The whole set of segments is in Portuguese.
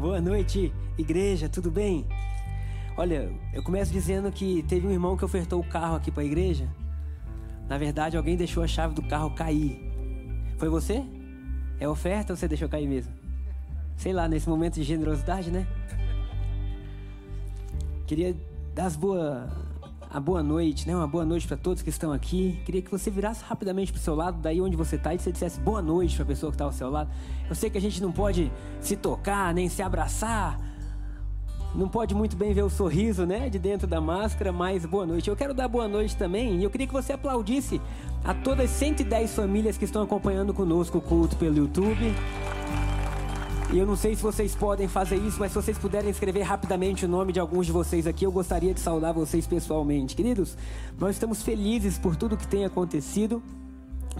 Boa noite, igreja, tudo bem? Olha, eu começo dizendo que teve um irmão que ofertou o carro aqui para a igreja. Na verdade, alguém deixou a chave do carro cair. Foi você? É oferta ou você deixou cair mesmo? Sei lá, nesse momento de generosidade, né? Queria dar as boas a boa noite, né? Uma boa noite para todos que estão aqui. Queria que você virasse rapidamente para o seu lado, daí onde você está, e você dissesse boa noite para a pessoa que está ao seu lado. Eu sei que a gente não pode se tocar, nem se abraçar. Não pode muito bem ver o sorriso, né, de dentro da máscara, mas boa noite. Eu quero dar boa noite também, e eu queria que você aplaudisse a todas as 110 famílias que estão acompanhando conosco o culto pelo YouTube. E eu não sei se vocês podem fazer isso, mas se vocês puderem escrever rapidamente o nome de alguns de vocês aqui, eu gostaria de saudar vocês pessoalmente. Queridos, nós estamos felizes por tudo que tem acontecido,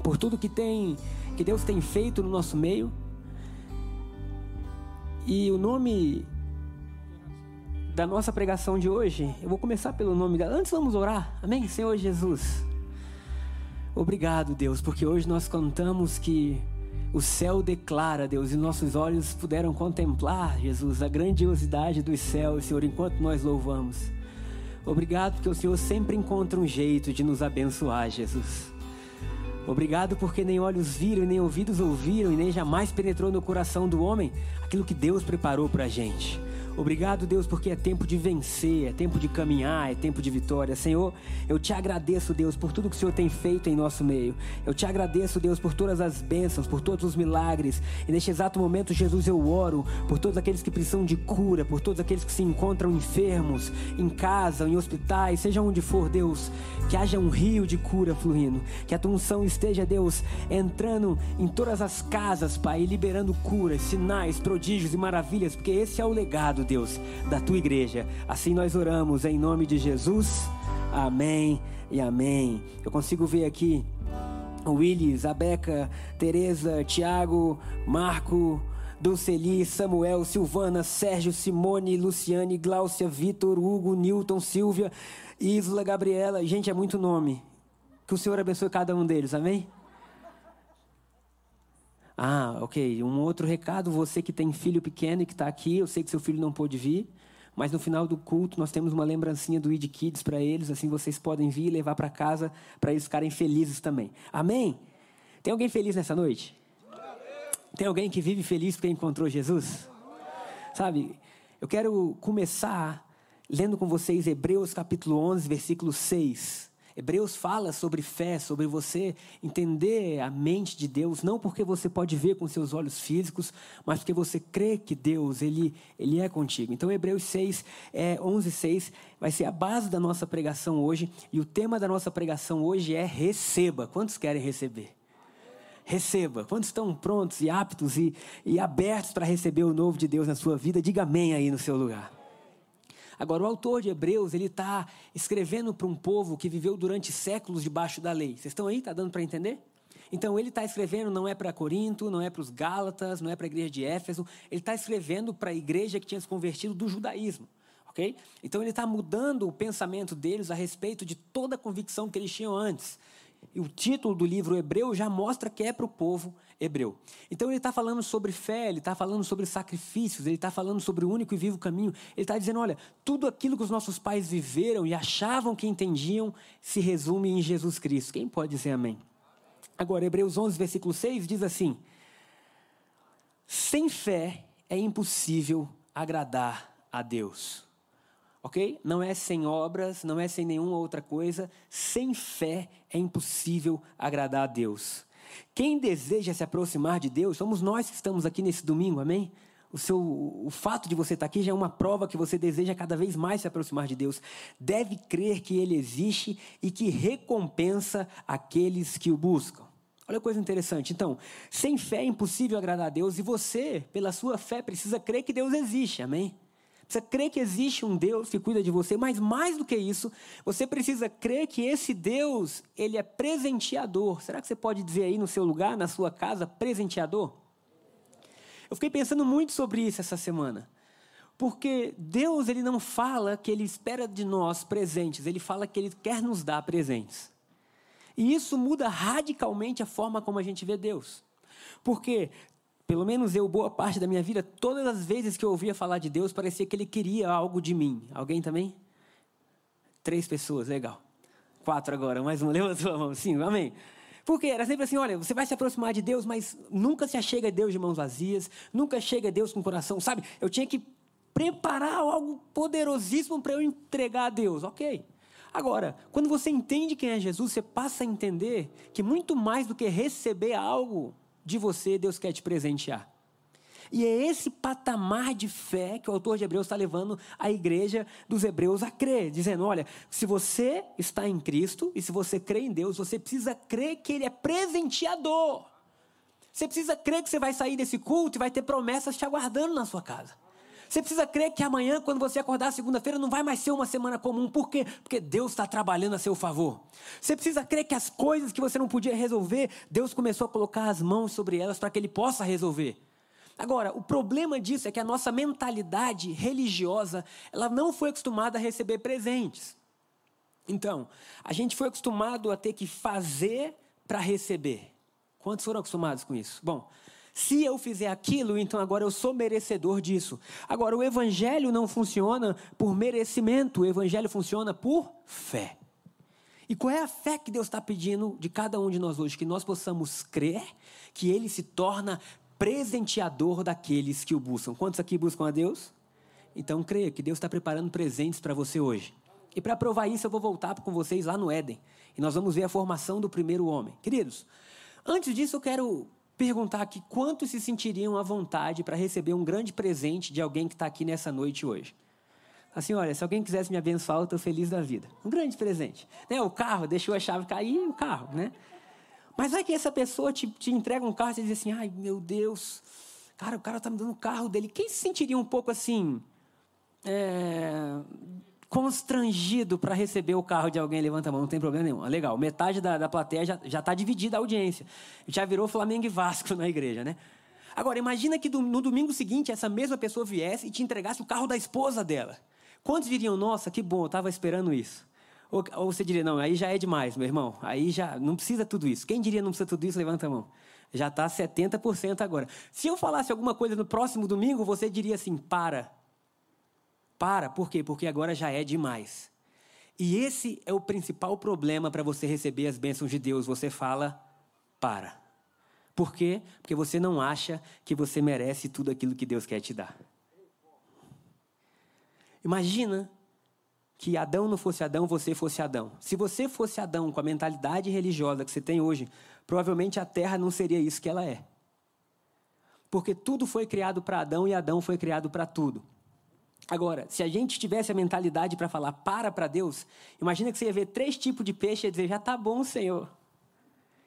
por tudo que tem que Deus tem feito no nosso meio. E o nome da nossa pregação de hoje, eu vou começar pelo nome dela. Antes vamos orar. Amém, Senhor Jesus. Obrigado, Deus, porque hoje nós contamos que o céu declara, Deus, e nossos olhos puderam contemplar, Jesus, a grandiosidade dos céus, Senhor, enquanto nós louvamos. Obrigado porque o Senhor sempre encontra um jeito de nos abençoar, Jesus. Obrigado porque nem olhos viram, nem ouvidos ouviram, e nem jamais penetrou no coração do homem aquilo que Deus preparou para a gente. Obrigado, Deus, porque é tempo de vencer, é tempo de caminhar, é tempo de vitória. Senhor, eu te agradeço, Deus, por tudo que o Senhor tem feito em nosso meio. Eu te agradeço, Deus, por todas as bênçãos, por todos os milagres. E neste exato momento, Jesus, eu oro por todos aqueles que precisam de cura, por todos aqueles que se encontram enfermos, em casa, em hospitais, seja onde for, Deus. Que haja um rio de cura fluindo. Que a tua unção esteja, Deus, entrando em todas as casas, Pai, liberando curas, sinais, prodígios e maravilhas, porque esse é o legado Deus, da tua igreja. Assim nós oramos em nome de Jesus. Amém e amém. Eu consigo ver aqui o Willis, a Beca, Tereza, Tiago, Marco, Dulceli, Samuel, Silvana, Sérgio, Simone, Luciane, Gláucia, Vitor, Hugo, Newton, Silvia, Isla, Gabriela. Gente, é muito nome. Que o Senhor abençoe cada um deles, amém? Ah, ok. Um outro recado, você que tem filho pequeno e que está aqui, eu sei que seu filho não pôde vir, mas no final do culto nós temos uma lembrancinha do ID Kids para eles, assim vocês podem vir e levar para casa para eles ficarem felizes também. Amém? Tem alguém feliz nessa noite? Tem alguém que vive feliz porque encontrou Jesus? Sabe, eu quero começar lendo com vocês Hebreus capítulo 11, versículo 6. Hebreus fala sobre fé, sobre você entender a mente de Deus, não porque você pode ver com seus olhos físicos, mas porque você crê que Deus, Ele, ele é contigo. Então, Hebreus 6, é, 11, 6, vai ser a base da nossa pregação hoje, e o tema da nossa pregação hoje é receba. Quantos querem receber? Receba. Quantos estão prontos e aptos e, e abertos para receber o novo de Deus na sua vida? Diga amém aí no seu lugar. Agora, o autor de Hebreus, ele está escrevendo para um povo que viveu durante séculos debaixo da lei. Vocês estão aí? Está dando para entender? Então, ele está escrevendo não é para Corinto, não é para os Gálatas, não é para a igreja de Éfeso. Ele está escrevendo para a igreja que tinha se convertido do judaísmo. ok? Então, ele está mudando o pensamento deles a respeito de toda a convicção que eles tinham antes. O título do livro hebreu já mostra que é para o povo hebreu. Então ele está falando sobre fé, ele está falando sobre sacrifícios, ele está falando sobre o único e vivo caminho. Ele está dizendo: olha, tudo aquilo que os nossos pais viveram e achavam que entendiam se resume em Jesus Cristo. Quem pode dizer amém? Agora, Hebreus 11, versículo 6 diz assim: Sem fé é impossível agradar a Deus ok? Não é sem obras, não é sem nenhuma outra coisa. Sem fé é impossível agradar a Deus. Quem deseja se aproximar de Deus, somos nós que estamos aqui nesse domingo, amém? O, seu, o fato de você estar aqui já é uma prova que você deseja cada vez mais se aproximar de Deus. Deve crer que Ele existe e que recompensa aqueles que o buscam. Olha que coisa interessante. Então, sem fé é impossível agradar a Deus e você, pela sua fé, precisa crer que Deus existe, amém? Precisa crer que existe um Deus que cuida de você, mas mais do que isso, você precisa crer que esse Deus, ele é presenteador. Será que você pode dizer aí no seu lugar, na sua casa, presenteador? Eu fiquei pensando muito sobre isso essa semana. Porque Deus, ele não fala que ele espera de nós presentes, ele fala que ele quer nos dar presentes. E isso muda radicalmente a forma como a gente vê Deus. Porque pelo menos eu, boa parte da minha vida, todas as vezes que eu ouvia falar de Deus, parecia que ele queria algo de mim. Alguém também? Três pessoas, legal. Quatro agora, mais uma, levanta a mão. Sim, amém. Porque era sempre assim: olha, você vai se aproximar de Deus, mas nunca se achega a Deus de mãos vazias, nunca chega a Deus com o coração, sabe? Eu tinha que preparar algo poderosíssimo para eu entregar a Deus, ok. Agora, quando você entende quem é Jesus, você passa a entender que muito mais do que receber algo, de você, Deus quer te presentear. E é esse patamar de fé que o autor de Hebreus está levando a igreja dos Hebreus a crer, dizendo: olha, se você está em Cristo e se você crê em Deus, você precisa crer que Ele é presenteador. Você precisa crer que você vai sair desse culto e vai ter promessas te aguardando na sua casa. Você precisa crer que amanhã, quando você acordar segunda-feira, não vai mais ser uma semana comum. Por quê? Porque Deus está trabalhando a seu favor. Você precisa crer que as coisas que você não podia resolver, Deus começou a colocar as mãos sobre elas para que Ele possa resolver. Agora, o problema disso é que a nossa mentalidade religiosa, ela não foi acostumada a receber presentes. Então, a gente foi acostumado a ter que fazer para receber. Quantos foram acostumados com isso? Bom, se eu fizer aquilo, então agora eu sou merecedor disso. Agora, o evangelho não funciona por merecimento, o evangelho funciona por fé. E qual é a fé que Deus está pedindo de cada um de nós hoje? Que nós possamos crer que Ele se torna presenteador daqueles que o buscam. Quantos aqui buscam a Deus? Então creia que Deus está preparando presentes para você hoje. E para provar isso, eu vou voltar com vocês lá no Éden. E nós vamos ver a formação do primeiro homem. Queridos, antes disso eu quero perguntar aqui quantos se sentiriam à vontade para receber um grande presente de alguém que está aqui nessa noite hoje. Assim, olha, se alguém quisesse me abençoar, eu estou feliz da vida. Um grande presente. Né? O carro, deixou a chave cair, o carro, né? Mas vai que essa pessoa te, te entrega um carro e diz assim, ai, meu Deus, cara, o cara está me dando o carro dele. Quem se sentiria um pouco assim, é, constrangido para receber o carro de alguém, levanta a mão, não tem problema nenhum. Legal, metade da, da plateia já está dividida a audiência. Já virou Flamengo e Vasco na igreja, né? Agora, imagina que no domingo seguinte essa mesma pessoa viesse e te entregasse o carro da esposa dela. Quantos diriam, nossa, que bom, eu estava esperando isso? Ou, ou, você diria, não, aí já é demais, meu irmão. Aí já não precisa tudo isso. Quem diria não precisa tudo isso, levanta a mão. Já está 70% agora. Se eu falasse alguma coisa no próximo domingo, você diria assim, para. Para, por quê? Porque agora já é demais. E esse é o principal problema para você receber as bênçãos de Deus. Você fala, para. Por quê? Porque você não acha que você merece tudo aquilo que Deus quer te dar. Imagina que Adão não fosse Adão, você fosse Adão. Se você fosse Adão com a mentalidade religiosa que você tem hoje, provavelmente a terra não seria isso que ela é. Porque tudo foi criado para Adão e Adão foi criado para tudo. Agora, se a gente tivesse a mentalidade para falar para para Deus, imagina que você ia ver três tipos de peixe e dizer: já está bom, Senhor.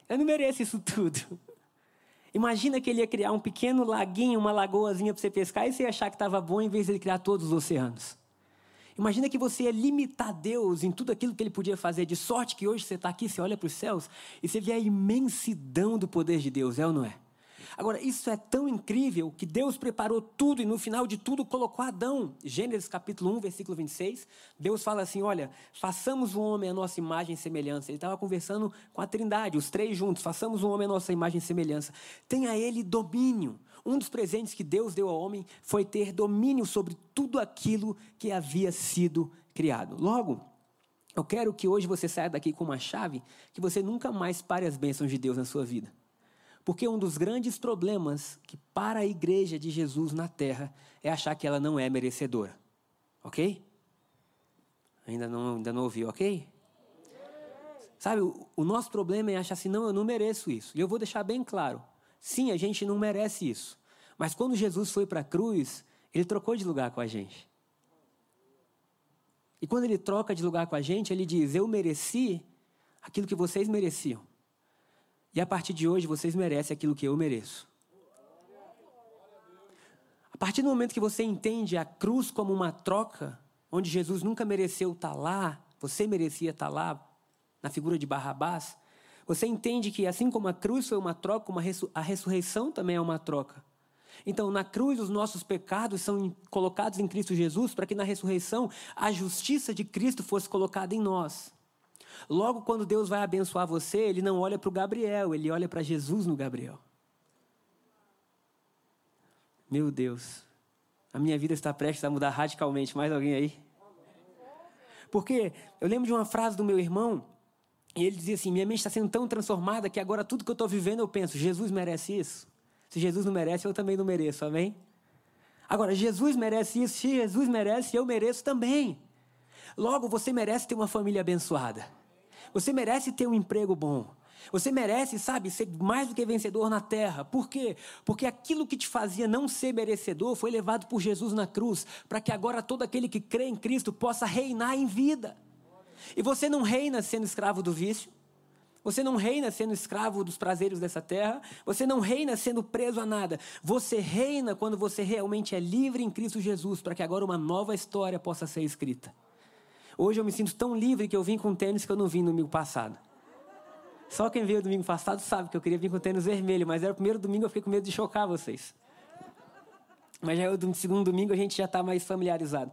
Eu não mereço isso tudo. Imagina que ele ia criar um pequeno laguinho, uma lagoazinha para você pescar e você ia achar que estava bom em vez de ele criar todos os oceanos. Imagina que você ia limitar Deus em tudo aquilo que ele podia fazer, de sorte que hoje você está aqui, você olha para os céus e você vê a imensidão do poder de Deus, é ou não é? Agora, isso é tão incrível que Deus preparou tudo e no final de tudo colocou Adão. Gênesis capítulo 1, versículo 26. Deus fala assim: Olha, façamos um homem à nossa imagem e semelhança. Ele estava conversando com a Trindade, os três juntos. Façamos um homem à nossa imagem e semelhança. Tenha ele domínio. Um dos presentes que Deus deu ao homem foi ter domínio sobre tudo aquilo que havia sido criado. Logo, eu quero que hoje você saia daqui com uma chave que você nunca mais pare as bênçãos de Deus na sua vida. Porque um dos grandes problemas que para a igreja de Jesus na terra é achar que ela não é merecedora. Ok? Ainda não, ainda não ouviu, ok? Sabe, o, o nosso problema é achar assim, não, eu não mereço isso. E eu vou deixar bem claro. Sim, a gente não merece isso. Mas quando Jesus foi para a cruz, ele trocou de lugar com a gente. E quando ele troca de lugar com a gente, ele diz: Eu mereci aquilo que vocês mereciam. E a partir de hoje vocês merecem aquilo que eu mereço. A partir do momento que você entende a cruz como uma troca, onde Jesus nunca mereceu estar lá, você merecia estar lá, na figura de Barrabás, você entende que assim como a cruz foi uma troca, uma a ressurreição também é uma troca. Então, na cruz, os nossos pecados são colocados em Cristo Jesus para que na ressurreição a justiça de Cristo fosse colocada em nós. Logo, quando Deus vai abençoar você, Ele não olha para o Gabriel, Ele olha para Jesus no Gabriel. Meu Deus. A minha vida está prestes a mudar radicalmente. Mais alguém aí? Porque eu lembro de uma frase do meu irmão, e ele dizia assim: Minha mente está sendo tão transformada que agora tudo que eu estou vivendo eu penso, Jesus merece isso? Se Jesus não merece, eu também não mereço, amém? Agora, Jesus merece isso, se Jesus merece, eu mereço também. Logo, você merece ter uma família abençoada. Você merece ter um emprego bom. Você merece, sabe, ser mais do que vencedor na terra. Por quê? Porque aquilo que te fazia não ser merecedor foi levado por Jesus na cruz, para que agora todo aquele que crê em Cristo possa reinar em vida. E você não reina sendo escravo do vício. Você não reina sendo escravo dos prazeres dessa terra. Você não reina sendo preso a nada. Você reina quando você realmente é livre em Cristo Jesus, para que agora uma nova história possa ser escrita. Hoje eu me sinto tão livre que eu vim com tênis que eu não vim no domingo passado. Só quem veio domingo passado sabe que eu queria vir com tênis vermelho, mas era o primeiro domingo eu fiquei com medo de chocar vocês. Mas já é o segundo domingo a gente já está mais familiarizado.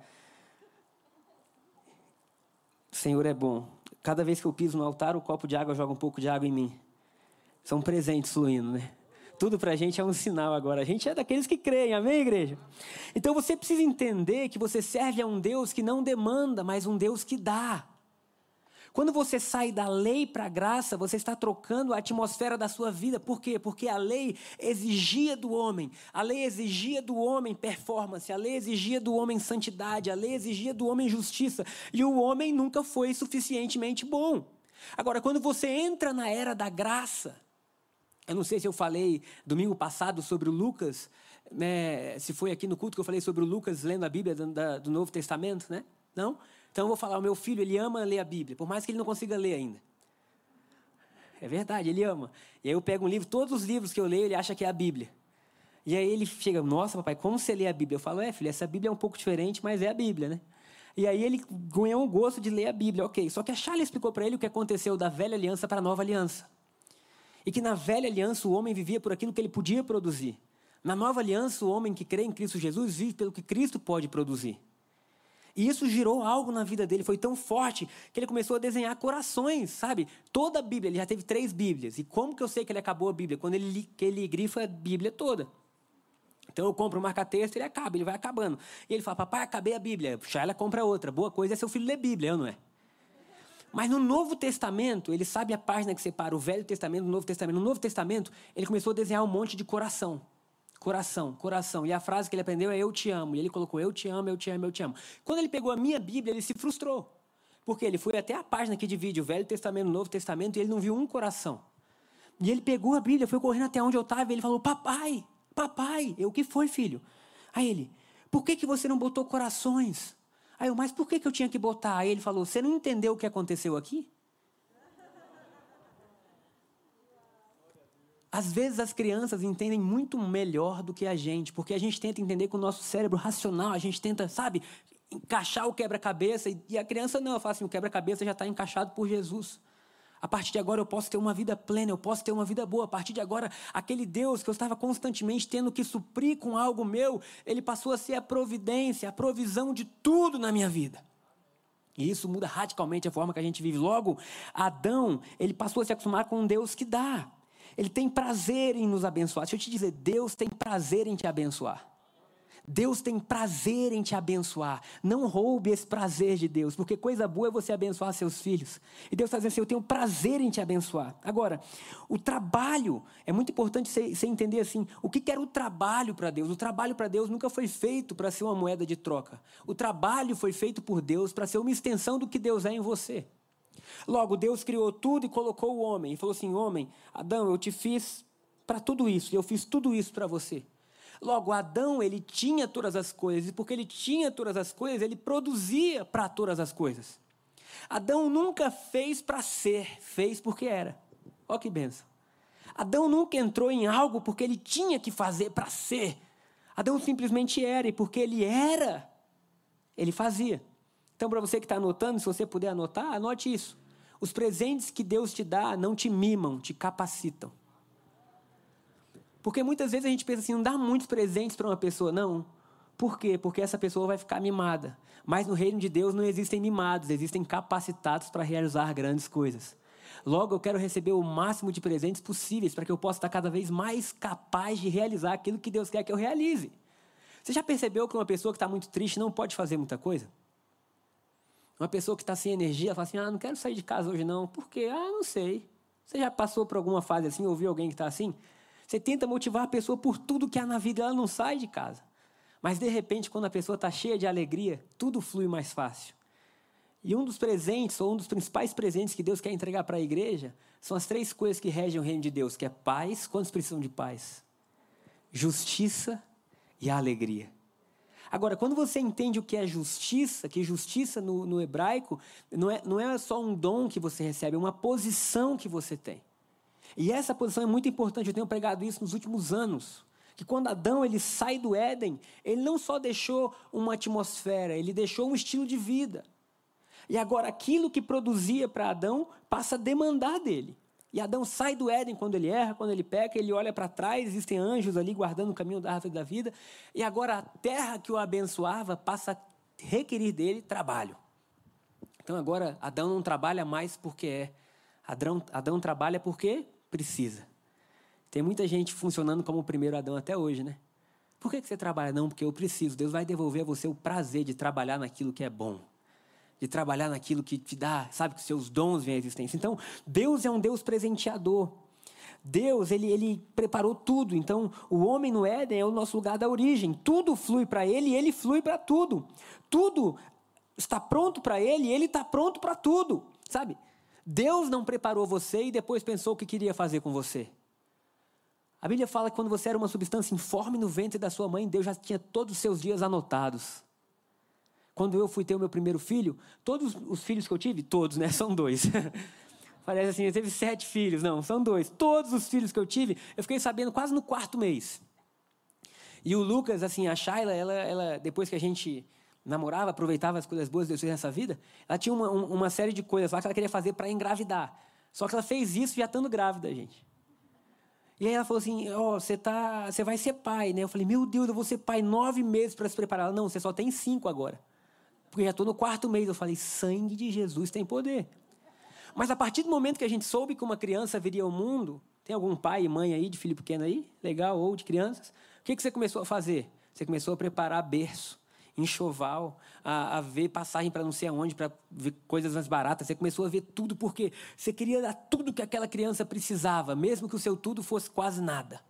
O Senhor é bom. Cada vez que eu piso no altar, o copo de água joga um pouco de água em mim. São presentes fluindo, né? Tudo para a gente é um sinal agora. A gente é daqueles que creem, amém, igreja? Então você precisa entender que você serve a um Deus que não demanda, mas um Deus que dá. Quando você sai da lei para a graça, você está trocando a atmosfera da sua vida. Por quê? Porque a lei exigia do homem, a lei exigia do homem performance, a lei exigia do homem santidade, a lei exigia do homem justiça. E o homem nunca foi suficientemente bom. Agora, quando você entra na era da graça, eu não sei se eu falei domingo passado sobre o Lucas, né, se foi aqui no culto que eu falei sobre o Lucas lendo a Bíblia do, Novo Testamento, né? Não? Então eu vou falar, o meu filho, ele ama ler a Bíblia, por mais que ele não consiga ler ainda. É verdade, ele ama. E aí eu pego um livro, todos os livros que eu leio, ele acha que é a Bíblia. E aí ele chega, nossa, papai, como você lê a Bíblia? Eu falo, é, filho, essa Bíblia é um pouco diferente, mas é a Bíblia, né? E aí ele ganhou um gosto de ler a Bíblia, ok. Só que a Charlie explicou para ele o que aconteceu da velha aliança para a nova aliança. E que na velha aliança o homem vivia por aquilo que ele podia produzir. Na nova aliança, o homem que crê em Cristo Jesus vive pelo que Cristo pode produzir. E isso girou algo na vida dele, foi tão forte que ele começou a desenhar corações, sabe? Toda a Bíblia, ele já teve três Bíblias. E como que eu sei que ele acabou a Bíblia? Quando ele, que ele grifa a Bíblia toda. Então eu compro um marca-texto, ele acaba, ele vai acabando. E ele fala, papai, acabei a Bíblia. Ela compra outra. Boa coisa é seu filho ler Bíblia, não é? Mas no Novo Testamento, ele sabe a página que separa o Velho Testamento do Novo Testamento. No Novo Testamento, ele começou a desenhar um monte de coração. Coração, coração. E a frase que ele aprendeu é eu te amo. E ele colocou eu te amo, eu te amo, eu te amo. Quando ele pegou a minha Bíblia, ele se frustrou. Porque ele foi até a página que divide o Velho Testamento e o Novo Testamento e ele não viu um coração. E ele pegou a Bíblia, foi correndo até onde eu estava e ele falou: Papai, papai, eu o que foi, filho? Aí ele: Por que, que você não botou corações? Aí eu: Mas por que, que eu tinha que botar? Aí ele falou: Você não entendeu o que aconteceu aqui? Às vezes as crianças entendem muito melhor do que a gente, porque a gente tenta entender com o nosso cérebro racional, a gente tenta, sabe, encaixar o quebra-cabeça, e a criança não, ela fala assim, o quebra-cabeça já está encaixado por Jesus. A partir de agora eu posso ter uma vida plena, eu posso ter uma vida boa. A partir de agora, aquele Deus que eu estava constantemente tendo que suprir com algo meu, ele passou a ser a providência, a provisão de tudo na minha vida. E isso muda radicalmente a forma que a gente vive. Logo, Adão, ele passou a se acostumar com um Deus que dá. Ele tem prazer em nos abençoar. Deixa eu te dizer, Deus tem prazer em te abençoar. Deus tem prazer em te abençoar. Não roube esse prazer de Deus, porque coisa boa é você abençoar seus filhos. E Deus está dizendo assim: Eu tenho prazer em te abençoar. Agora, o trabalho, é muito importante você, entender assim: o que, era o trabalho para Deus? O trabalho para Deus nunca foi feito para ser uma moeda de troca. O trabalho foi feito por Deus para ser uma extensão do que Deus é em você. Logo, Deus criou tudo e colocou o homem. E falou assim: Homem, Adão, eu te fiz para tudo isso. Eu fiz tudo isso para você. Logo, Adão, ele tinha todas as coisas. E porque ele tinha todas as coisas, ele produzia para todas as coisas. Adão nunca fez para ser, fez porque era. Olha que benção. Adão nunca entrou em algo porque ele tinha que fazer para ser. Adão simplesmente era, e porque ele era, ele fazia. Então, para você que está anotando, se você puder anotar, anote isso. Os presentes que Deus te dá não te mimam, te capacitam. Porque muitas vezes a gente pensa assim, não dá muitos presentes para uma pessoa, não. Por quê? Porque essa pessoa vai ficar mimada. Mas no reino de Deus não existem mimados, existem capacitados para realizar grandes coisas. Logo, eu quero receber o máximo de presentes possíveis para que eu possa estar cada vez mais capaz de realizar aquilo que Deus quer que eu realize. Você já percebeu que uma pessoa que está muito triste não pode fazer muita coisa? Uma pessoa que está sem energia, fala assim: ah, não quero sair de casa hoje não. Por quê? Ah, não sei. Você já passou por alguma fase assim, ouviu alguém que está assim? Você tenta motivar a pessoa por tudo que há na vida, ela não sai de casa. Mas de repente, quando a pessoa está cheia de alegria, tudo flui mais fácil. E um dos presentes, ou um dos principais presentes que Deus quer entregar para a igreja, são as três coisas que regem o reino de Deus, que é paz. Quantos precisam de paz? Justiça e alegria. Agora, quando você entende o que é justiça, que justiça no, no hebraico não é, não é só um dom que você recebe, é uma posição que você tem. E essa posição é muito importante, eu tenho pregado isso nos últimos anos que quando Adão ele sai do Éden, ele não só deixou uma atmosfera, ele deixou um estilo de vida. E agora aquilo que produzia para Adão passa a demandar dele. E Adão sai do Éden quando ele erra, quando ele peca, ele olha para trás, existem anjos ali guardando o caminho da árvore da vida, e agora a terra que o abençoava passa a requerir dele trabalho. Então agora Adão não trabalha mais porque é. Adão, Adão trabalha porque precisa. Tem muita gente funcionando como o primeiro Adão até hoje, né? Por que, que você trabalha? Não, porque eu preciso. Deus vai devolver a você o prazer de trabalhar naquilo que é bom. De trabalhar naquilo que te dá, sabe, que seus dons vêm à existência. Então, Deus é um Deus presenteador. Deus, ele, ele preparou tudo. Então, o homem no Éden é o nosso lugar da origem. Tudo flui para ele e ele flui para tudo. Tudo está pronto para ele e ele está pronto para tudo. Sabe? Deus não preparou você e depois pensou o que queria fazer com você. A Bíblia fala que quando você era uma substância informe no ventre da sua mãe, Deus já tinha todos os seus dias anotados. Quando eu fui ter o meu primeiro filho, todos os filhos que eu tive, todos, né? São dois. Parece assim, eu teve sete filhos. Não, são dois. Todos os filhos que eu tive, eu fiquei sabendo quase no quarto mês. E o Lucas, assim, a Shayla, ela, ela depois que a gente namorava, aproveitava as coisas boas de Deus nessa vida, ela tinha uma, uma série de coisas lá que ela queria fazer para engravidar. Só que ela fez isso já estando grávida, gente. E aí ela falou assim: Ó, oh, você tá, você vai ser pai, né? Eu falei: Meu Deus, eu vou ser pai nove meses para se preparar. Ela, não, você só tem cinco agora. Porque já estou no quarto mês. Eu falei: Sangue de Jesus tem poder. Mas a partir do momento que a gente soube que uma criança viria ao mundo, tem algum pai e mãe aí de filho pequeno aí? Legal, ou de crianças? O que, que você começou a fazer? Você começou a preparar berço enxoval, a, a ver passagem para não sei aonde, para ver coisas mais baratas. Você começou a ver tudo porque você queria dar tudo que aquela criança precisava, mesmo que o seu tudo fosse quase nada.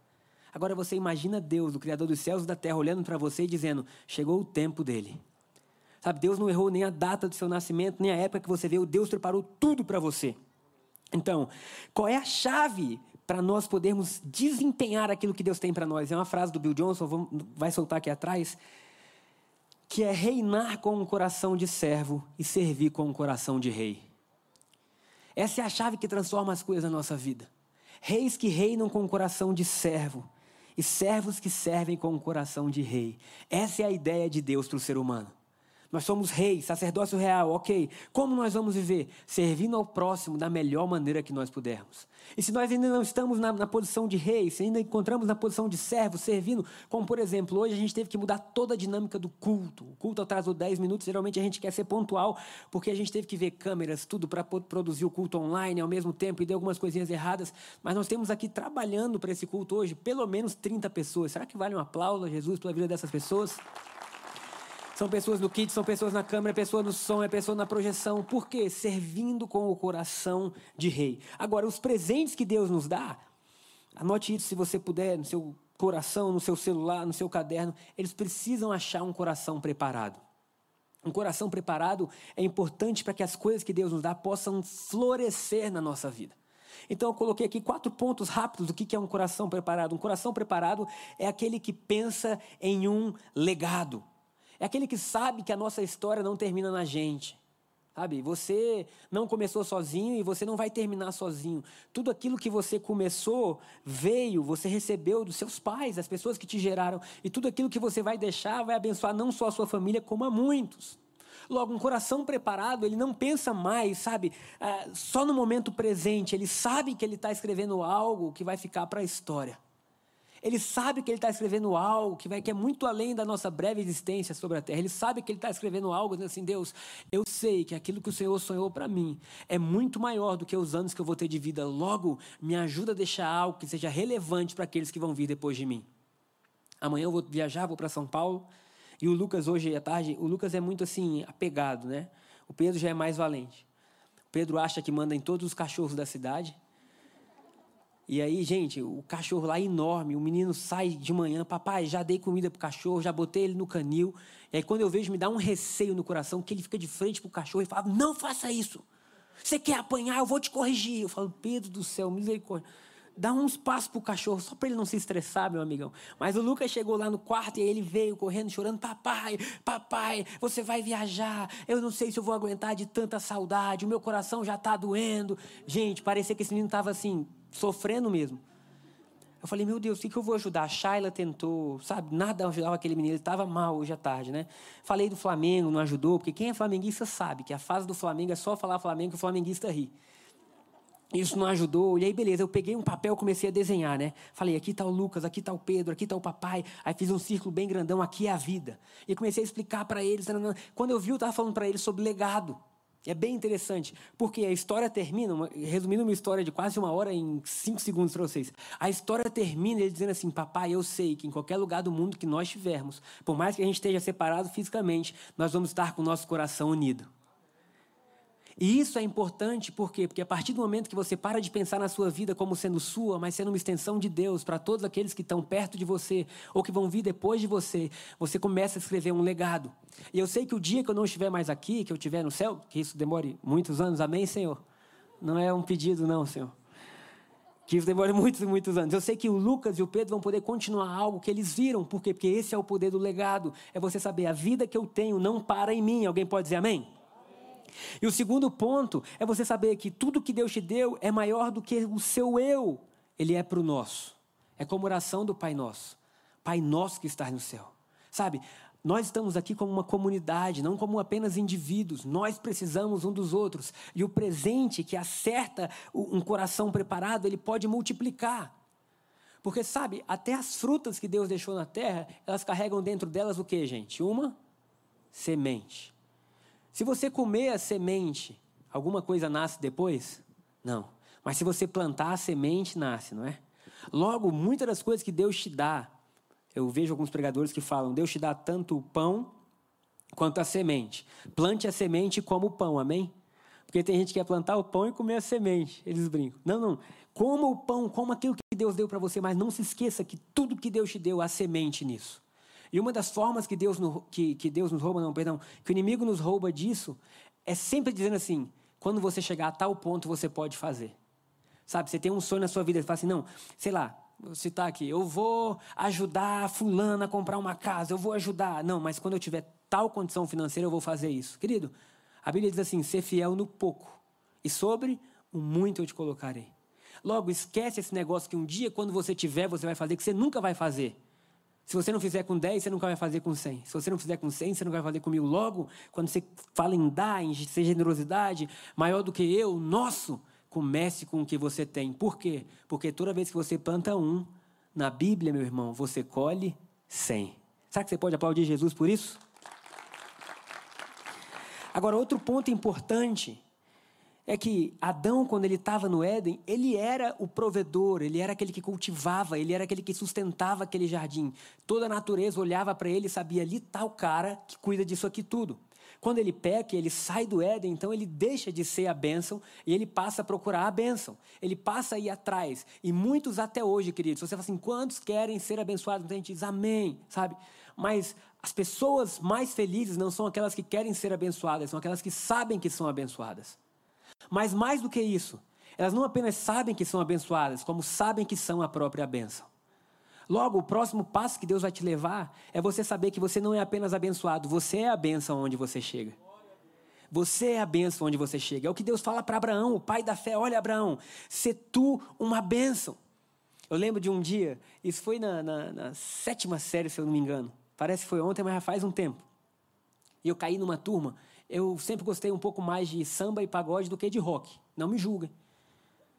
Agora você imagina Deus, o Criador dos céus e da terra, olhando para você e dizendo: chegou o tempo dele. Sabe, Deus não errou nem a data do seu nascimento, nem a época que você veio. Deus preparou tudo para você. Então, qual é a chave para nós podermos desempenhar aquilo que Deus tem para nós? É uma frase do Bill Johnson, vai soltar aqui atrás que é reinar com um coração de servo e servir com um coração de rei. Essa é a chave que transforma as coisas na nossa vida. Reis que reinam com um coração de servo e servos que servem com um coração de rei. Essa é a ideia de Deus para o ser humano. Nós somos reis, sacerdócio real, ok. Como nós vamos viver? Servindo ao próximo da melhor maneira que nós pudermos. E se nós ainda não estamos na, na posição de rei, se ainda encontramos na posição de servo, servindo, como por exemplo, hoje a gente teve que mudar toda a dinâmica do culto. O culto atrasou 10 minutos, geralmente a gente quer ser pontual, porque a gente teve que ver câmeras, tudo para produzir o culto online ao mesmo tempo e deu algumas coisinhas erradas. Mas nós temos aqui trabalhando para esse culto hoje pelo menos 30 pessoas. Será que vale um aplauso a Jesus pela vida dessas pessoas? São pessoas no kit, são pessoas na câmera, é pessoa no som, é pessoa na projeção. Por quê? Servindo com o coração de rei. Agora, os presentes que Deus nos dá, anote isso se você puder, no seu coração, no seu celular, no seu caderno, eles precisam achar um coração preparado. Um coração preparado é importante para que as coisas que Deus nos dá possam florescer na nossa vida. Então eu coloquei aqui quatro pontos rápidos do que é um coração preparado. Um coração preparado é aquele que pensa em um legado. É aquele que sabe que a nossa história não termina na gente. Sabe? Você não começou sozinho e você não vai terminar sozinho. Tudo aquilo que você começou veio, você recebeu dos seus pais, das pessoas que te geraram. E tudo aquilo que você vai deixar vai abençoar não só a sua família, como a muitos. Logo, um coração preparado, ele não pensa mais, sabe, ah, só no momento presente. Ele sabe que ele está escrevendo algo que vai ficar para a história. Ele sabe que ele está escrevendo algo que, vai, que é muito além da nossa breve existência sobre a terra. Ele sabe que ele está escrevendo algo dizendo assim: Deus, eu sei que aquilo que o Senhor sonhou para mim é muito maior do que os anos que eu vou ter de vida. Logo, me ajuda a deixar algo que seja relevante para aqueles que vão vir depois de mim. Amanhã eu vou viajar, vou para São Paulo. E o Lucas hoje à tarde, o Lucas é muito assim, apegado, né? O Pedro já é mais valente. O Pedro acha que manda em todos os cachorros da cidade. E aí, gente, o cachorro lá é enorme, o menino sai de manhã, papai, já dei comida pro cachorro, já botei ele no canil. E aí quando eu vejo, me dá um receio no coração, que ele fica de frente pro cachorro e fala: "Não faça isso. Você quer apanhar, eu vou te corrigir". Eu falo: "Pedro do céu, misericórdia". Dá uns passos pro cachorro, só para ele não se estressar, meu amigão. Mas o Lucas chegou lá no quarto e ele veio correndo, chorando: Papai, papai, você vai viajar. Eu não sei se eu vou aguentar de tanta saudade. O meu coração já está doendo. Gente, parecia que esse menino estava assim, sofrendo mesmo. Eu falei, meu Deus, o que, que eu vou ajudar? A Shayla tentou, sabe? Nada ajudava aquele menino, ele estava mal hoje à tarde, né? Falei do Flamengo, não ajudou, porque quem é flamenguista sabe que a fase do Flamengo é só falar Flamengo que o flamenguista ri. Isso não ajudou. E aí, beleza, eu peguei um papel comecei a desenhar, né? Falei, aqui está o Lucas, aqui está o Pedro, aqui está o papai. Aí fiz um círculo bem grandão, aqui é a vida. E comecei a explicar para eles. Quando eu vi, eu estava falando para eles sobre legado. É bem interessante, porque a história termina, uma, resumindo uma história de quase uma hora em cinco segundos para vocês. A história termina ele dizendo assim: Papai, eu sei que em qualquer lugar do mundo que nós estivermos, por mais que a gente esteja separado fisicamente, nós vamos estar com o nosso coração unido. E isso é importante por quê? Porque a partir do momento que você para de pensar na sua vida como sendo sua, mas sendo uma extensão de Deus para todos aqueles que estão perto de você ou que vão vir depois de você, você começa a escrever um legado. E eu sei que o dia que eu não estiver mais aqui, que eu estiver no céu, que isso demore muitos anos, amém, Senhor? Não é um pedido, não, Senhor. Que isso demore muitos e muitos anos. Eu sei que o Lucas e o Pedro vão poder continuar algo que eles viram. Por quê? Porque esse é o poder do legado. É você saber, a vida que eu tenho não para em mim. Alguém pode dizer amém? E o segundo ponto é você saber que tudo que Deus te deu é maior do que o seu eu. Ele é para o nosso. É como oração do Pai Nosso. Pai Nosso que está no céu. Sabe, nós estamos aqui como uma comunidade, não como apenas indivíduos. Nós precisamos um dos outros. E o presente que acerta um coração preparado, ele pode multiplicar. Porque, sabe, até as frutas que Deus deixou na terra, elas carregam dentro delas o que, gente? Uma semente. Se você comer a semente, alguma coisa nasce depois? Não. Mas se você plantar a semente, nasce, não é? Logo, muitas das coisas que Deus te dá, eu vejo alguns pregadores que falam: Deus te dá tanto o pão quanto a semente. Plante a semente como o pão, amém? Porque tem gente que quer plantar o pão e comer a semente. Eles brincam. Não, não. Coma o pão, coma aquilo que Deus deu para você, mas não se esqueça que tudo que Deus te deu, há semente nisso. E uma das formas que Deus, no, que, que Deus nos rouba, não, perdão, que o inimigo nos rouba disso, é sempre dizendo assim: quando você chegar a tal ponto, você pode fazer. Sabe, você tem um sonho na sua vida, você fala assim: não, sei lá, vou citar aqui, eu vou ajudar fulano a comprar uma casa, eu vou ajudar. Não, mas quando eu tiver tal condição financeira, eu vou fazer isso. Querido, a Bíblia diz assim: ser fiel no pouco, e sobre o muito eu te colocarei. Logo, esquece esse negócio que um dia, quando você tiver, você vai fazer, que você nunca vai fazer. Se você não fizer com 10, você nunca vai fazer com 100. Se você não fizer com 100, você não vai fazer com mil. Logo, quando você fala em dar, em ser generosidade, maior do que eu, nosso, comece com o que você tem. Por quê? Porque toda vez que você planta um, na Bíblia, meu irmão, você colhe 100. Será que você pode aplaudir Jesus por isso? Agora, outro ponto importante é que Adão, quando ele estava no Éden, ele era o provedor, ele era aquele que cultivava, ele era aquele que sustentava aquele jardim. Toda a natureza olhava para ele e sabia: ali está o cara que cuida disso aqui tudo. Quando ele peca, ele sai do Éden, então ele deixa de ser a bênção e ele passa a procurar a bênção. Ele passa a ir atrás. E muitos até hoje, queridos, você fala assim: quantos querem ser abençoados? Então a gente diz amém, sabe? Mas as pessoas mais felizes não são aquelas que querem ser abençoadas, são aquelas que sabem que são abençoadas. Mas mais do que isso, elas não apenas sabem que são abençoadas, como sabem que são a própria bênção. Logo, o próximo passo que Deus vai te levar é você saber que você não é apenas abençoado, você é a bênção onde você chega. Você é a bênção onde você chega. É o que Deus fala para Abraão, o pai da fé. Olha, Abraão, se tu uma bênção. Eu lembro de um dia, isso foi na, na, na sétima série, se eu não me engano. Parece que foi ontem, mas já faz um tempo. E eu caí numa turma eu sempre gostei um pouco mais de samba e pagode do que de rock. Não me julguem.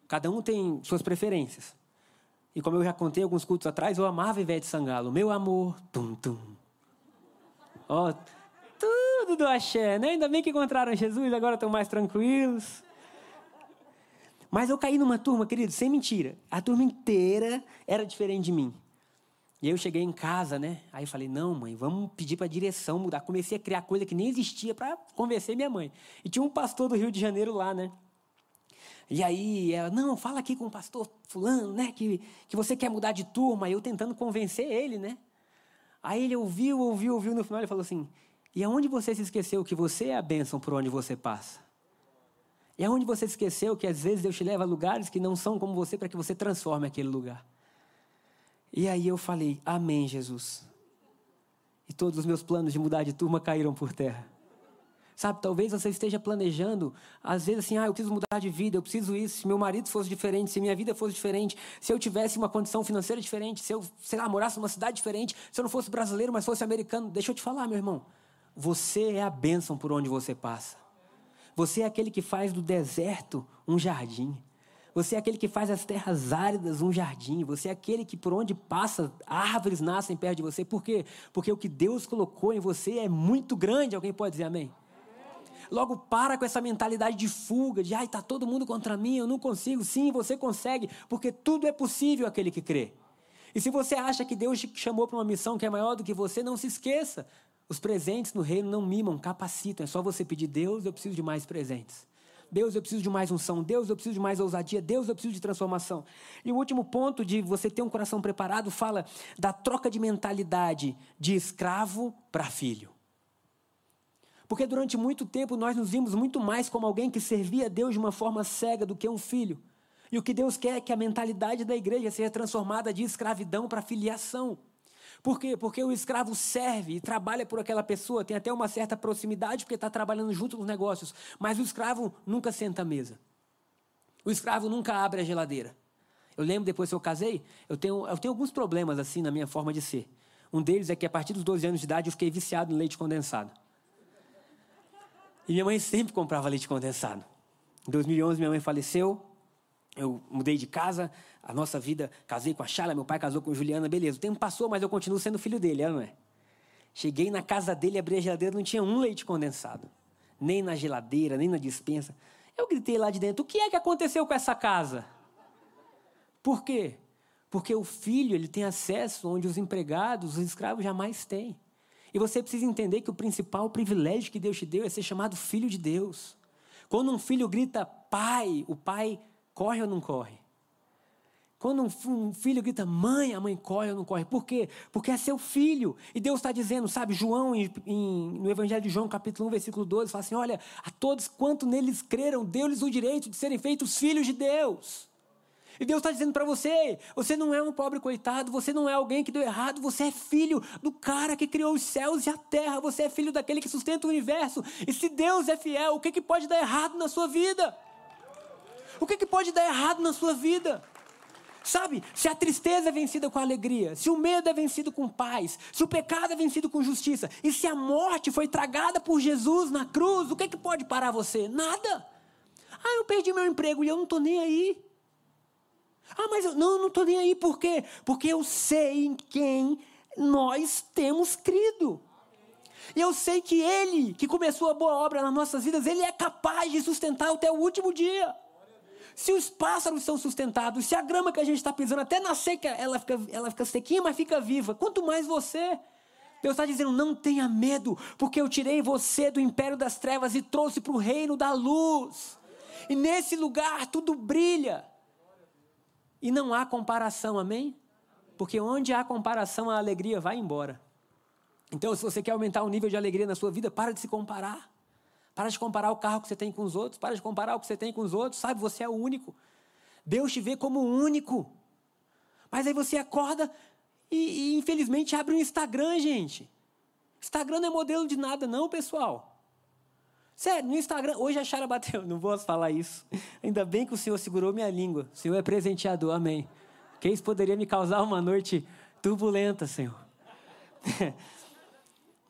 Cada um tem suas preferências. E como eu já contei alguns cultos atrás, eu amava Ivete Sangalo. Meu amor, tum, tum. Ó, oh, tudo do axé, né? Ainda bem que encontraram Jesus, agora estão mais tranquilos. Mas eu caí numa turma, querido, sem mentira. A turma inteira era diferente de mim. E aí eu cheguei em casa, né? Aí eu falei, não, mãe, vamos pedir para a direção mudar. Comecei a criar coisa que nem existia para convencer minha mãe. E tinha um pastor do Rio de Janeiro lá, né? E aí ela, não, fala aqui com o pastor fulano, né? Que, que você quer mudar de turma. E eu tentando convencer ele, né? Aí ele ouviu, ouviu, ouviu. No final ele falou assim, e aonde você se esqueceu que você é a bênção por onde você passa? E aonde você se esqueceu que às vezes Deus te leva a lugares que não são como você para que você transforme aquele lugar? E aí eu falei, Amém, Jesus. E todos os meus planos de mudar de turma caíram por terra. Sabe, talvez você esteja planejando, às vezes assim, ah, eu preciso mudar de vida, eu preciso isso, se meu marido fosse diferente, se minha vida fosse diferente, se eu tivesse uma condição financeira diferente, se eu, sei lá, morasse numa cidade diferente, se eu não fosse brasileiro, mas fosse americano. Deixa eu te falar, meu irmão. Você é a bênção por onde você passa. Você é aquele que faz do deserto um jardim. Você é aquele que faz as terras áridas um jardim. Você é aquele que por onde passa, árvores nascem perto de você. Por quê? Porque o que Deus colocou em você é muito grande. Alguém pode dizer amém? Logo, para com essa mentalidade de fuga, de ai, está todo mundo contra mim, eu não consigo. Sim, você consegue, porque tudo é possível aquele que crê. E se você acha que Deus te chamou para uma missão que é maior do que você, não se esqueça. Os presentes no reino não mimam, capacitam. É só você pedir, Deus, eu preciso de mais presentes. Deus, eu preciso de mais unção. Deus, eu preciso de mais ousadia. Deus, eu preciso de transformação. E o último ponto de você ter um coração preparado fala da troca de mentalidade de escravo para filho. Porque durante muito tempo nós nos vimos muito mais como alguém que servia a Deus de uma forma cega do que um filho. E o que Deus quer é que a mentalidade da igreja seja transformada de escravidão para filiação. Por quê? Porque o escravo serve e trabalha por aquela pessoa, tem até uma certa proximidade, porque está trabalhando junto nos negócios. Mas o escravo nunca senta à mesa. O escravo nunca abre a geladeira. Eu lembro depois que eu casei, eu tenho, eu tenho alguns problemas assim na minha forma de ser. Um deles é que a partir dos 12 anos de idade eu fiquei viciado no leite condensado. E minha mãe sempre comprava leite condensado. Em 2011 minha mãe faleceu, eu mudei de casa, a nossa vida, casei com a Chala, meu pai casou com a Juliana, beleza. O tempo passou, mas eu continuo sendo filho dele, é não é? Cheguei na casa dele, abri a geladeira, não tinha um leite condensado. Nem na geladeira, nem na dispensa. Eu gritei lá de dentro: o que é que aconteceu com essa casa? Por quê? Porque o filho ele tem acesso onde os empregados, os escravos jamais têm. E você precisa entender que o principal privilégio que Deus te deu é ser chamado filho de Deus. Quando um filho grita pai, o pai corre ou não corre? Quando um filho grita mãe, a mãe corre ou não corre? Por quê? Porque é seu filho. E Deus está dizendo, sabe, João, em, em, no Evangelho de João, capítulo 1, versículo 12, fala assim: olha, a todos quanto neles creram, deu-lhes o direito de serem feitos filhos de Deus. E Deus está dizendo para você: você não é um pobre coitado, você não é alguém que deu errado, você é filho do cara que criou os céus e a terra, você é filho daquele que sustenta o universo. E se Deus é fiel, o que, que pode dar errado na sua vida? O que, que pode dar errado na sua vida? Sabe, se a tristeza é vencida com alegria, se o medo é vencido com paz, se o pecado é vencido com justiça, e se a morte foi tragada por Jesus na cruz, o que, que pode parar você? Nada. Ah, eu perdi meu emprego e eu não estou nem aí. Ah, mas eu não, não estou nem aí, por quê? Porque eu sei em quem nós temos crido. E eu sei que Ele, que começou a boa obra nas nossas vidas, Ele é capaz de sustentar até o último dia. Se os pássaros são sustentados, se a grama que a gente está pisando até na seca, ela fica, ela fica sequinha, mas fica viva. Quanto mais você. Deus está dizendo: não tenha medo, porque eu tirei você do império das trevas e trouxe para o reino da luz. E nesse lugar tudo brilha. E não há comparação, amém? Porque onde há comparação, a alegria vai embora. Então, se você quer aumentar o nível de alegria na sua vida, para de se comparar. Para de comparar o carro que você tem com os outros. Para de comparar o que você tem com os outros. Sabe, você é o único. Deus te vê como único. Mas aí você acorda e, e infelizmente abre um Instagram, gente. Instagram não é modelo de nada, não, pessoal. Sério, no Instagram, hoje a Chara bateu, não posso falar isso. Ainda bem que o Senhor segurou minha língua. O Senhor é presenteador, amém. Que isso poderia me causar uma noite turbulenta, Senhor.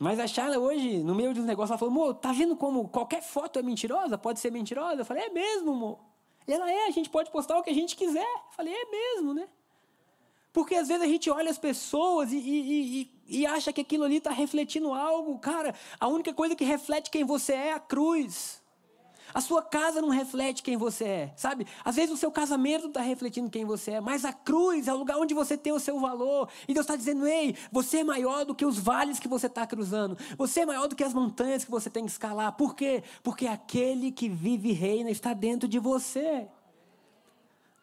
Mas a Charla hoje, no meio de um negócio, ela falou, amor, tá vendo como qualquer foto é mentirosa? Pode ser mentirosa? Eu falei, é mesmo, amor. E ela é, a gente pode postar o que a gente quiser. Eu falei, é mesmo, né? Porque às vezes a gente olha as pessoas e, e, e, e acha que aquilo ali está refletindo algo. Cara, a única coisa que reflete quem você é é a cruz. A sua casa não reflete quem você é, sabe? Às vezes o seu casamento está refletindo quem você é, mas a cruz é o lugar onde você tem o seu valor. E Deus está dizendo: ei, você é maior do que os vales que você está cruzando. Você é maior do que as montanhas que você tem que escalar. Por quê? Porque aquele que vive e reina está dentro de você.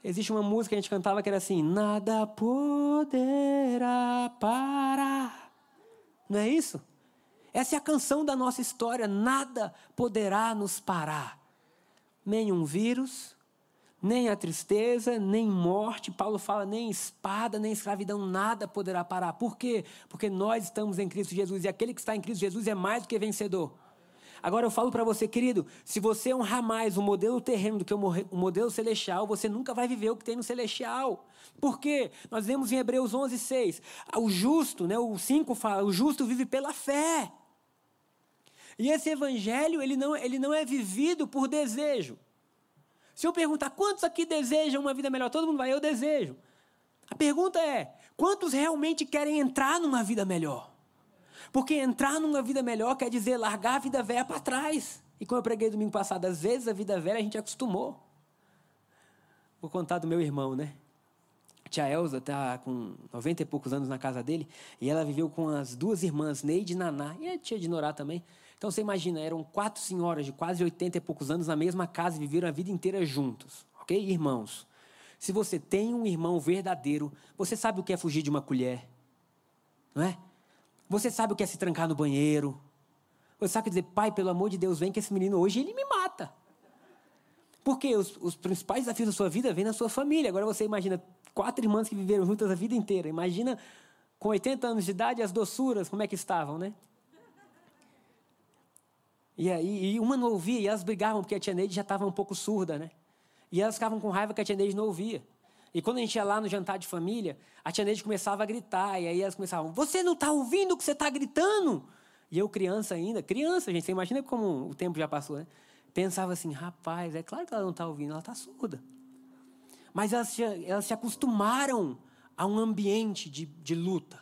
Existe uma música que a gente cantava que era assim: Nada poderá parar. Não é isso? Essa é a canção da nossa história. Nada poderá nos parar. Nem um vírus, nem a tristeza, nem morte. Paulo fala: nem espada, nem escravidão, nada poderá parar. Por quê? Porque nós estamos em Cristo Jesus e aquele que está em Cristo Jesus é mais do que vencedor. Agora eu falo para você, querido, se você honrar mais o modelo terreno do que o modelo celestial, você nunca vai viver o que tem no celestial. Por quê? Nós vemos em Hebreus 11, 6. O justo, né, o 5 fala, o justo vive pela fé. E esse evangelho, ele não, ele não é vivido por desejo. Se eu perguntar quantos aqui desejam uma vida melhor, todo mundo vai, eu desejo. A pergunta é: quantos realmente querem entrar numa vida melhor? Porque entrar numa vida melhor quer dizer largar a vida velha para trás. E como eu preguei domingo passado, às vezes a vida velha a gente acostumou. Vou contar do meu irmão, né? Tia Elza está com 90 e poucos anos na casa dele e ela viveu com as duas irmãs, Neide e Naná, e a tia de Norá também. Então você imagina, eram quatro senhoras de quase 80 e poucos anos na mesma casa e viveram a vida inteira juntos, ok? Irmãos. Se você tem um irmão verdadeiro, você sabe o que é fugir de uma colher, não é? Você sabe o que é se trancar no banheiro. Você sabe dizer, pai, pelo amor de Deus, vem que esse menino hoje ele me mata. Porque os, os principais desafios da sua vida vêm na sua família. Agora você imagina quatro irmãs que viveram juntas a vida inteira. Imagina com 80 anos de idade as doçuras, como é que estavam, né? E, aí, e uma não ouvia, e elas brigavam porque a tia Neide já estava um pouco surda, né? E elas ficavam com raiva que a tia Neide não ouvia. E quando a gente ia lá no jantar de família, a tia Neide começava a gritar, e aí elas começavam, você não está ouvindo o que você está gritando? E eu, criança ainda, criança, gente, você imagina como o tempo já passou, né? Pensava assim, rapaz, é claro que ela não está ouvindo, ela está surda. Mas elas se, elas se acostumaram a um ambiente de, de luta.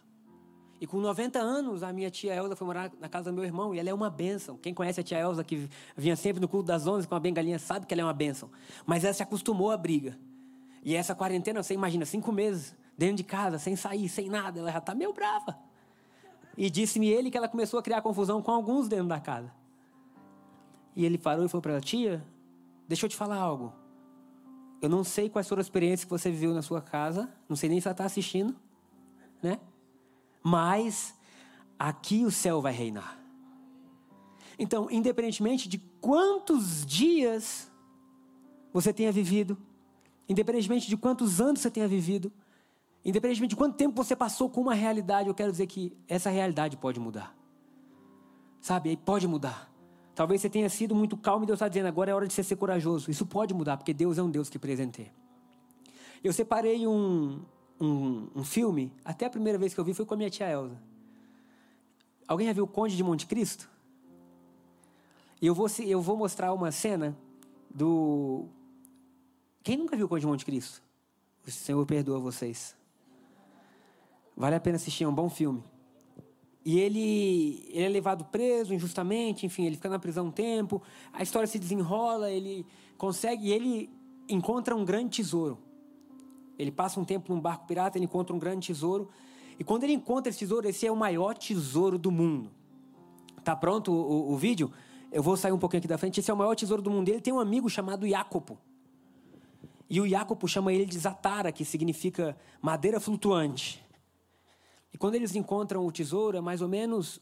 E com 90 anos, a minha tia Elza foi morar na casa do meu irmão e ela é uma bênção. Quem conhece a tia Elza, que vinha sempre no culto das 11 com a bengalinha, sabe que ela é uma bênção. Mas ela se acostumou à briga. E essa quarentena, você imagina, cinco meses, dentro de casa, sem sair, sem nada, ela já está meio brava. E disse-me ele que ela começou a criar confusão com alguns dentro da casa. E ele parou e falou para ela: Tia, deixa eu te falar algo. Eu não sei quais foram as experiências que você viveu na sua casa, não sei nem se ela está assistindo, né? Mas aqui o céu vai reinar. Então, independentemente de quantos dias você tenha vivido, independentemente de quantos anos você tenha vivido, independentemente de quanto tempo você passou com uma realidade, eu quero dizer que essa realidade pode mudar. Sabe? Pode mudar. Talvez você tenha sido muito calmo e Deus está dizendo, agora é hora de você ser corajoso. Isso pode mudar, porque Deus é um Deus que presenteia. Eu separei um, um, um, filme, até a primeira vez que eu vi foi com a minha tia Elza. Alguém já viu o Conde de Monte Cristo? Eu vou, eu vou mostrar uma cena do. Quem nunca viu o Conde de Monte Cristo? O Senhor perdoa vocês. Vale a pena assistir, é um bom filme. E ele, ele é levado preso injustamente, enfim, ele fica na prisão um tempo, a história se desenrola, ele consegue, e ele encontra um grande tesouro. Ele passa um tempo num barco pirata, ele encontra um grande tesouro. E quando ele encontra esse tesouro, esse é o maior tesouro do mundo. Tá pronto o, o, o vídeo? Eu vou sair um pouquinho aqui da frente. Esse é o maior tesouro do mundo. Ele tem um amigo chamado Jacopo. E o Jacopo chama ele de Zatara, que significa madeira flutuante. E quando eles encontram o tesouro, é mais ou menos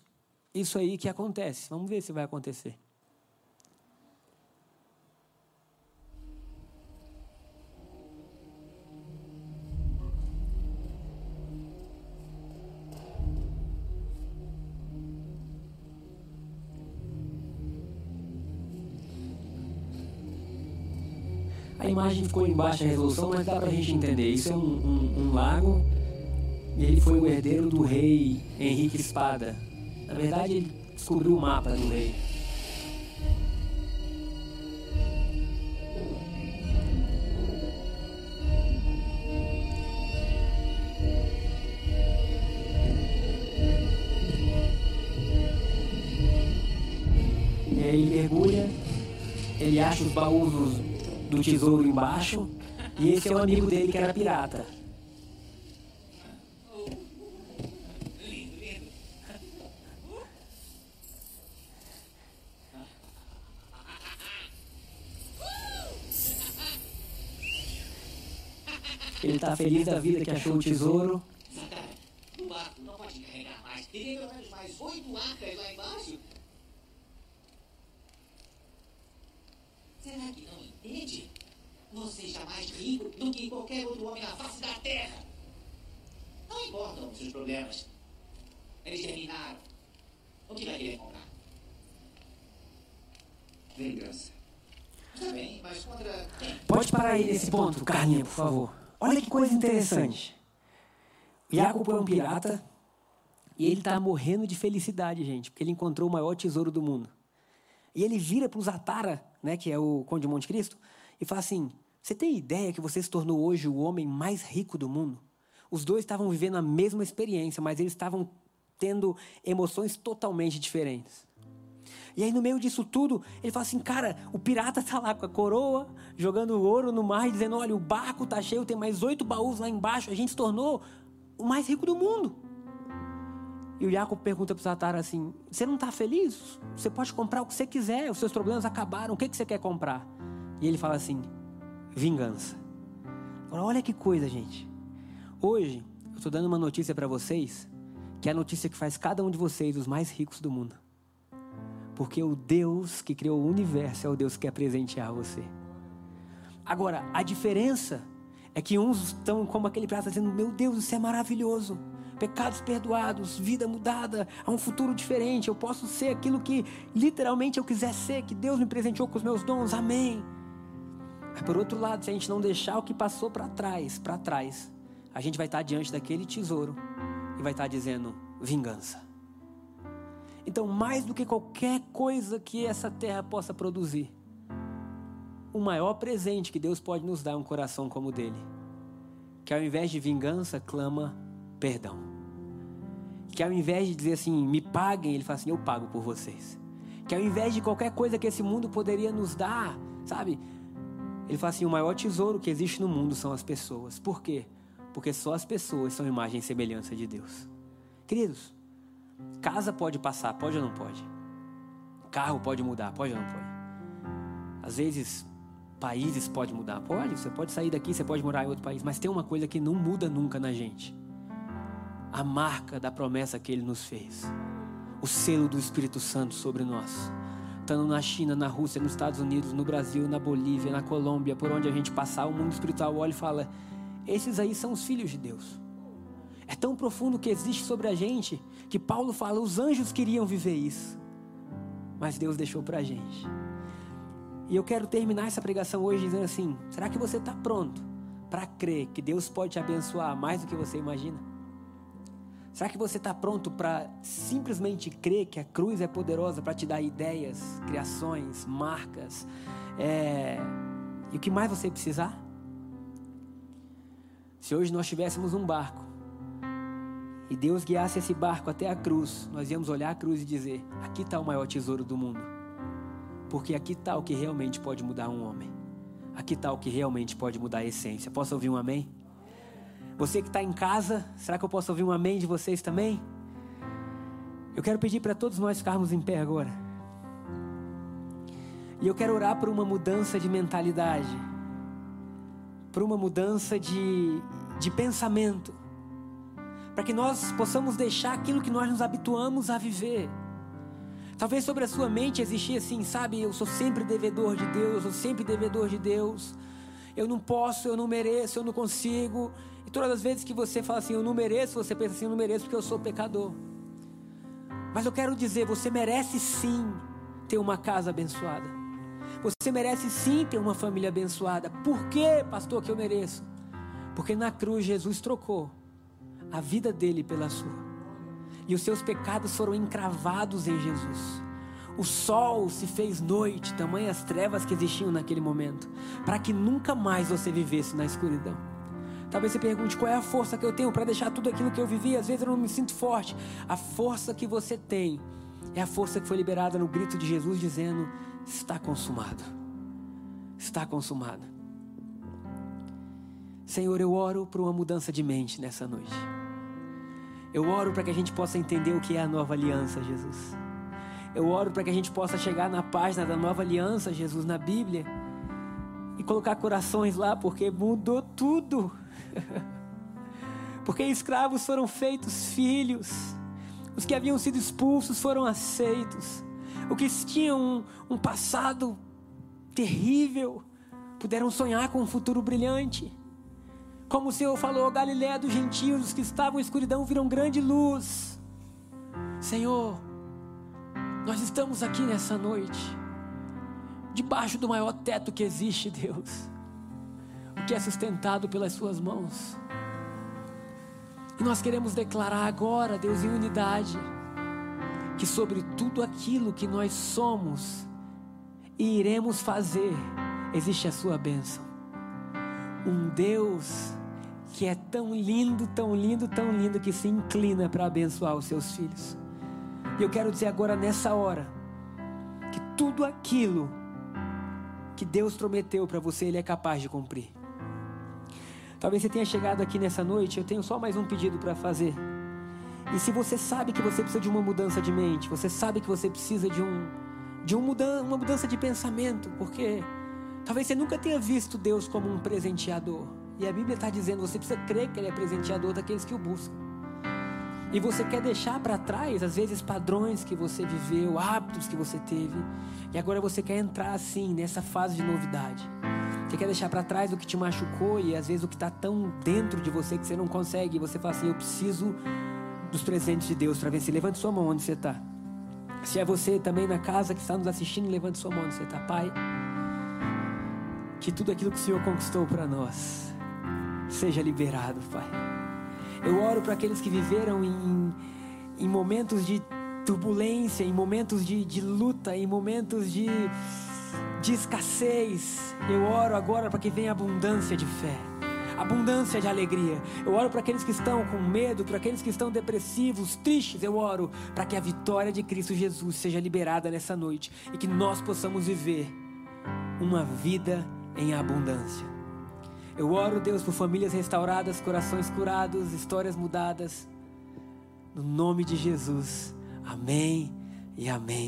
isso aí que acontece. Vamos ver se vai acontecer. Imagem ficou em baixa resolução, mas dá para a gente entender. Isso é um, um, um lago e ele foi o herdeiro do rei Henrique Espada. Na verdade, ele descobriu o mapa do rei. E aí ele mergulha ele acha os baús do tesouro embaixo. E esse é o amigo dele que era pirata. Ele está feliz da vida que achou o tesouro. O barco não pode carregar mais. E tem pelo menos mais oito arcas lá embaixo. Será que não entende? Você está mais rico do que qualquer outro homem na face da terra. Não importam os seus problemas. Eles terminaram. O que vai querer comprar? Vingança. Está bem, mas contra quem? Pode parar aí nesse ponto, Carlinha, por favor. Olha que coisa interessante. Jacob é um pirata e ele está morrendo de felicidade, gente, porque ele encontrou o maior tesouro do mundo. E ele vira para o Zatara, né, que é o Conde de Monte Cristo, e fala assim: Você tem ideia que você se tornou hoje o homem mais rico do mundo? Os dois estavam vivendo a mesma experiência, mas eles estavam tendo emoções totalmente diferentes. E aí, no meio disso tudo, ele fala assim: cara, o pirata tá lá com a coroa, jogando ouro no mar e dizendo: olha, o barco tá cheio, tem mais oito baús lá embaixo, a gente se tornou o mais rico do mundo. E o Jacob pergunta para o Satara assim: Você não está feliz? Você pode comprar o que você quiser, os seus problemas acabaram, o que, que você quer comprar? E ele fala assim: Vingança. Olha que coisa, gente. Hoje, eu estou dando uma notícia para vocês, que é a notícia que faz cada um de vocês os mais ricos do mundo. Porque o Deus que criou o universo é o Deus que quer presentear você. Agora, a diferença é que uns estão como aquele pirata dizendo: Meu Deus, isso é maravilhoso. Pecados perdoados, vida mudada, há um futuro diferente. Eu posso ser aquilo que literalmente eu quiser ser, que Deus me presenteou com os meus dons. Amém. Mas por outro lado, se a gente não deixar o que passou para trás, para trás, a gente vai estar diante daquele tesouro e vai estar dizendo: vingança. Então, mais do que qualquer coisa que essa terra possa produzir, o maior presente que Deus pode nos dar é um coração como o dele, que ao invés de vingança, clama perdão. Que ao invés de dizer assim, me paguem, ele fala assim, eu pago por vocês. Que ao invés de qualquer coisa que esse mundo poderia nos dar, sabe? Ele fala assim, o maior tesouro que existe no mundo são as pessoas. Por quê? Porque só as pessoas são imagem e semelhança de Deus. Queridos, Casa pode passar, pode ou não pode? Carro pode mudar, pode ou não pode? Às vezes, países pode mudar, pode. Você pode sair daqui, você pode morar em outro país, mas tem uma coisa que não muda nunca na gente: a marca da promessa que Ele nos fez, o selo do Espírito Santo sobre nós. Estando na China, na Rússia, nos Estados Unidos, no Brasil, na Bolívia, na Colômbia, por onde a gente passar, o mundo espiritual olha e fala: esses aí são os filhos de Deus. É tão profundo que existe sobre a gente que Paulo fala: os anjos queriam viver isso, mas Deus deixou para a gente. E eu quero terminar essa pregação hoje dizendo assim: será que você está pronto para crer que Deus pode te abençoar mais do que você imagina? Será que você está pronto para simplesmente crer que a cruz é poderosa para te dar ideias, criações, marcas é... e o que mais você precisar? Se hoje nós tivéssemos um barco e Deus guiasse esse barco até a cruz, nós íamos olhar a cruz e dizer: aqui está o maior tesouro do mundo. Porque aqui está o que realmente pode mudar um homem. Aqui está o que realmente pode mudar a essência. Posso ouvir um amém? Você que está em casa, será que eu posso ouvir um amém de vocês também? Eu quero pedir para todos nós ficarmos em pé agora. E eu quero orar por uma mudança de mentalidade, por uma mudança de, de pensamento para que nós possamos deixar aquilo que nós nos habituamos a viver. Talvez sobre a sua mente existia assim, sabe? Eu sou sempre devedor de Deus, eu sou sempre devedor de Deus. Eu não posso, eu não mereço, eu não consigo. Todas as vezes que você fala assim, eu não mereço, você pensa assim, eu não mereço porque eu sou pecador. Mas eu quero dizer, você merece sim ter uma casa abençoada. Você merece sim ter uma família abençoada. Por que, pastor, que eu mereço? Porque na cruz Jesus trocou a vida dele pela sua. E os seus pecados foram encravados em Jesus. O sol se fez noite, tamanhas trevas que existiam naquele momento, para que nunca mais você vivesse na escuridão. Talvez você pergunte qual é a força que eu tenho para deixar tudo aquilo que eu vivi. Às vezes eu não me sinto forte. A força que você tem é a força que foi liberada no grito de Jesus dizendo: Está consumado. está consumado. Senhor, eu oro por uma mudança de mente nessa noite. Eu oro para que a gente possa entender o que é a nova aliança, Jesus. Eu oro para que a gente possa chegar na página da nova aliança, Jesus, na Bíblia, e colocar corações lá, porque mudou tudo. porque escravos foram feitos filhos, os que haviam sido expulsos foram aceitos, os que tinham um, um passado terrível puderam sonhar com um futuro brilhante. Como o Senhor falou, Galiléia dos gentios, os que estavam em escuridão viram grande luz. Senhor, nós estamos aqui nessa noite, debaixo do maior teto que existe, Deus, que é sustentado pelas Suas mãos. E nós queremos declarar agora, Deus, em unidade, que sobre tudo aquilo que nós somos e iremos fazer, existe a Sua bênção. Um Deus que é tão lindo, tão lindo, tão lindo que se inclina para abençoar os seus filhos. E eu quero dizer agora nessa hora que tudo aquilo que Deus prometeu para você, Ele é capaz de cumprir. Talvez você tenha chegado aqui nessa noite, eu tenho só mais um pedido para fazer. E se você sabe que você precisa de uma mudança de mente, você sabe que você precisa de um de um mudan uma mudança de pensamento, porque talvez você nunca tenha visto Deus como um presenteador. E a Bíblia está dizendo: você precisa crer que Ele é presenteador daqueles que o buscam. E você quer deixar para trás, às vezes, padrões que você viveu, hábitos que você teve. E agora você quer entrar assim, nessa fase de novidade. Você quer deixar para trás o que te machucou e às vezes o que está tão dentro de você que você não consegue. Você fala assim: Eu preciso dos presentes de Deus para vencer. Levante sua mão onde você está. Se é você também na casa que está nos assistindo, levante sua mão onde você está, Pai. Que tudo aquilo que o Senhor conquistou para nós seja liberado, Pai. Eu oro para aqueles que viveram em, em momentos de turbulência, em momentos de, de luta, em momentos de, de escassez. Eu oro agora para que venha abundância de fé, abundância de alegria. Eu oro para aqueles que estão com medo, para aqueles que estão depressivos, tristes. Eu oro para que a vitória de Cristo Jesus seja liberada nessa noite e que nós possamos viver uma vida em abundância. Eu oro, Deus, por famílias restauradas, corações curados, histórias mudadas. No nome de Jesus. Amém e amém.